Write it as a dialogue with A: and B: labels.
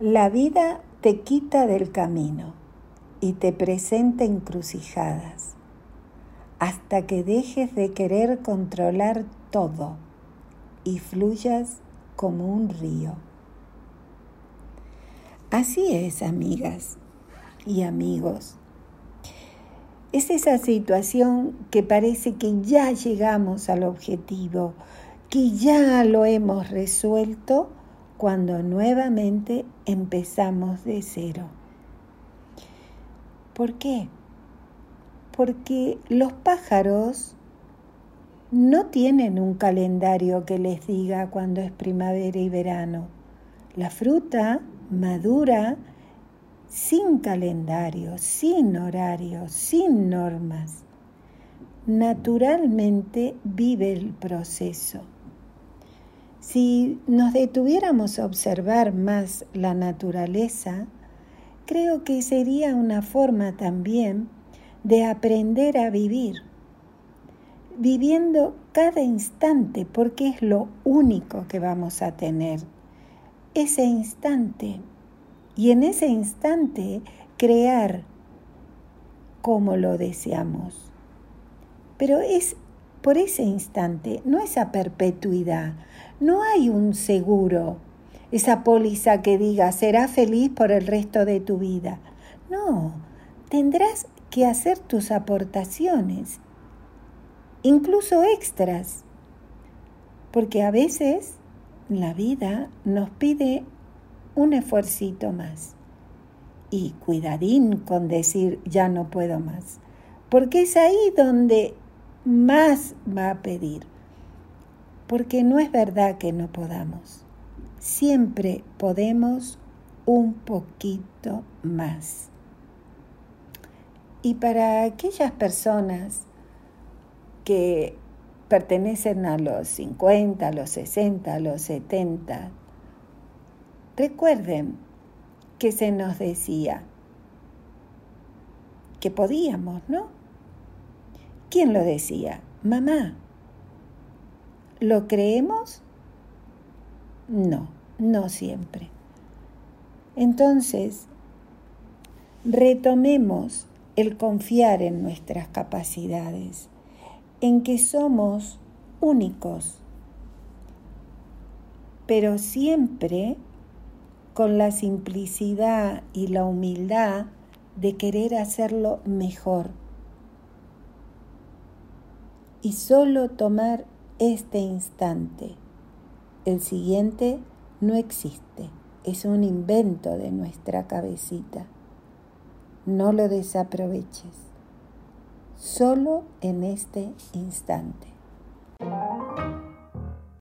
A: La vida te quita del camino y te presenta encrucijadas hasta que dejes de querer controlar todo y fluyas como un río. Así es, amigas y amigos. Es esa situación que parece que ya llegamos al objetivo, que ya lo hemos resuelto cuando nuevamente empezamos de cero. ¿Por qué? Porque los pájaros no tienen un calendario que les diga cuándo es primavera y verano. La fruta madura sin calendario, sin horario, sin normas. Naturalmente vive el proceso. Si nos detuviéramos a observar más la naturaleza, creo que sería una forma también de aprender a vivir, viviendo cada instante porque es lo único que vamos a tener, ese instante. Y en ese instante crear como lo deseamos. Pero es por ese instante, no esa perpetuidad, no hay un seguro, esa póliza que diga será feliz por el resto de tu vida. No, tendrás que hacer tus aportaciones, incluso extras, porque a veces la vida nos pide un esfuercito más. Y cuidadín con decir ya no puedo más, porque es ahí donde más va a pedir porque no es verdad que no podamos. Siempre podemos un poquito más. Y para aquellas personas que pertenecen a los 50, a los 60, a los 70, recuerden que se nos decía que podíamos, ¿no? ¿Quién lo decía? Mamá. ¿Lo creemos? No, no siempre. Entonces, retomemos el confiar en nuestras capacidades, en que somos únicos, pero siempre con la simplicidad y la humildad de querer hacerlo mejor. Y solo tomar este instante. El siguiente no existe, es un invento de nuestra cabecita. No lo desaproveches, solo en este instante.